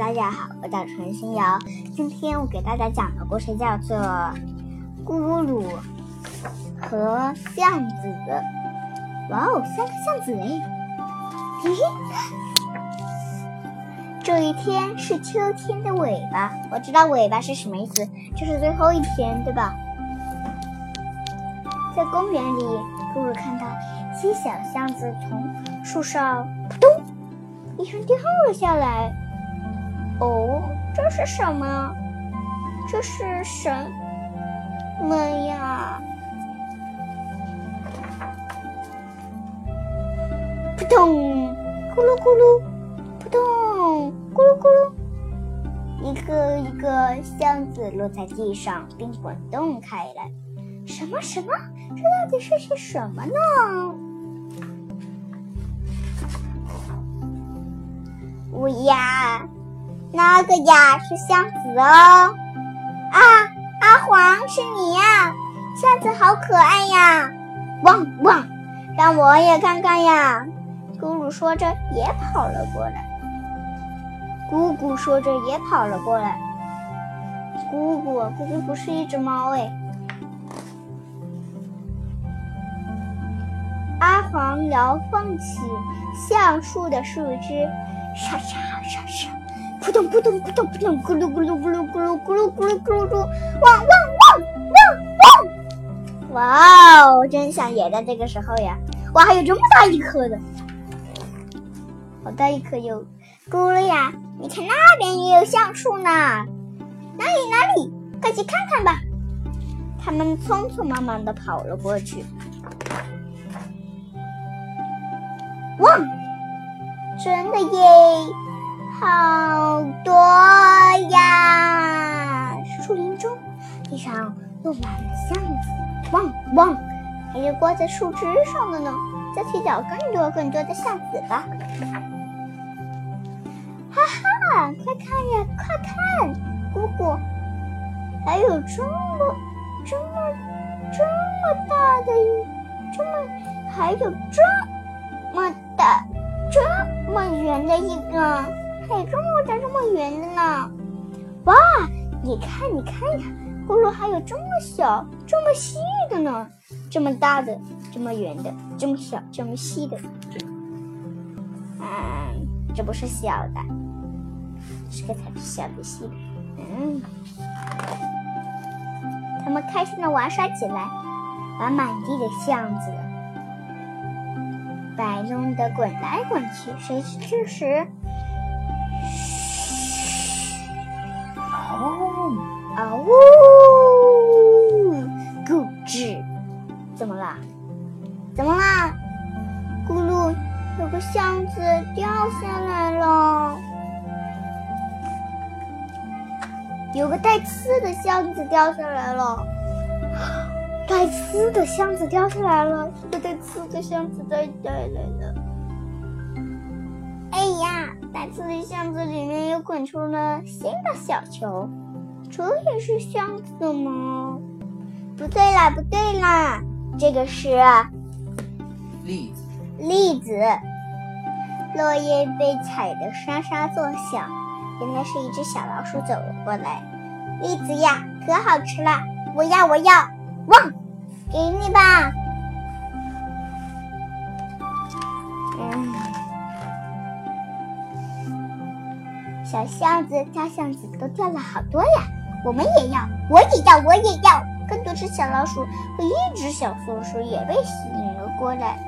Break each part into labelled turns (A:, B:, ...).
A: 大家好，我叫陈新瑶。今天我给大家讲的故事叫做《咕噜和巷子》。哇哦，三个巷子哎！嘿嘿。这一天是秋天的尾巴，我知道尾巴是什么意思，就是最后一天，对吧？在公园里，咕噜看到一些小巷子从树上扑通一声掉了下来。哦，这是什么？这是什么呀？扑通，咕噜咕噜，扑通，咕噜咕噜，一个一个箱子落在地上，并滚动开来。什么什么？这到底是些什么呢？乌鸦。那个呀是箱子哦，啊，阿黄是你呀，箱子好可爱呀，汪汪，让我也看看呀。咕噜说着也跑了过来，姑姑说着也跑了过来。姑姑，姑姑不是一只猫哎。阿黄摇晃起橡树的树枝，沙沙沙沙。扑通扑通扑通扑通，咕噜咕噜咕噜咕噜咕噜咕噜咕噜咕噜，汪汪汪汪汪！哇哦，真想也在这个时候呀！哇，还有这么大一颗的，好大一颗哟！咕噜呀，你看那边也有橡树呢，哪里哪里？快去看看吧！他们匆匆忙忙的跑了过去。汪，真的耶！好多呀！树林中，地上落满了橡子，汪汪，还有挂在树枝上的呢。再去找更多更多的橡子吧！哈哈，快看呀，快看，姑姑，还有这么、这么、这么大的一，这么还有这么大、这么圆的一个。还有这么大、这么圆的呢！哇，你看，你看呀，葫芦还有这么小、这么细的呢，这么大的、这么圆的、这么小、这么细的。嗯，这不是小的，这个才是小的、细的。嗯，他们开心的玩耍起来，把满地的橡子摆弄的滚来滚去。谁知这时。啊呜！咕吱，怎么了？怎么啦？咕噜，有个箱子掉下来了，有个带刺的箱子掉下来了，带刺的箱子掉下来了，这个带刺的箱子带带来了。哎呀，带刺的箱子里面又滚出了新的小球。这也是箱子吗？不对啦，不对啦，这个是
B: 栗子。
A: 栗子，落叶被踩得沙沙作响。原来是一只小老鼠走了过来。栗子呀，可好吃了！我要，我要，汪，给你吧。嗯，小巷子、大巷子都掉了好多呀。我们也要，我也要，我也要。更多只小老鼠和一只小松鼠也被吸引了过来。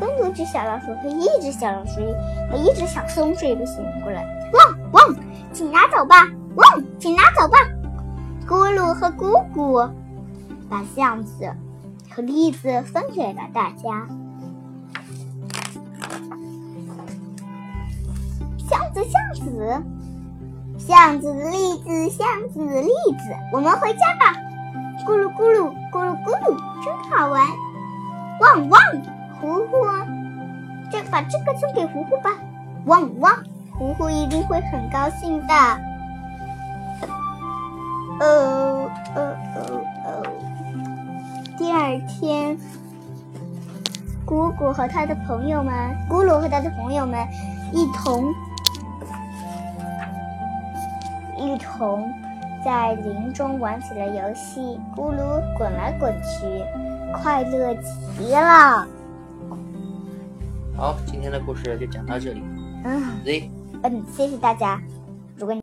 A: 更多只小老鼠和一只小老鼠和一只小松鼠也被吸引过来。汪汪，请拿走吧！汪，请拿走吧！咕噜和姑姑把橡子和栗子分给了大家。橡子，橡子。巷子栗子，巷子栗子，我们回家吧。咕噜咕噜，咕噜咕噜，真好玩。汪汪，糊糊，这把这个送给糊糊吧。汪汪，糊糊一定会很高兴的。哦哦哦哦。第二天，姑姑和他的朋友们，咕噜和他的朋友们一同。一同在林中玩起了游戏，咕噜滚来滚去，快乐极了。
B: 好，今天的故事就讲到这里。
A: 嗯
B: Z。
A: 嗯，谢谢大家。如果你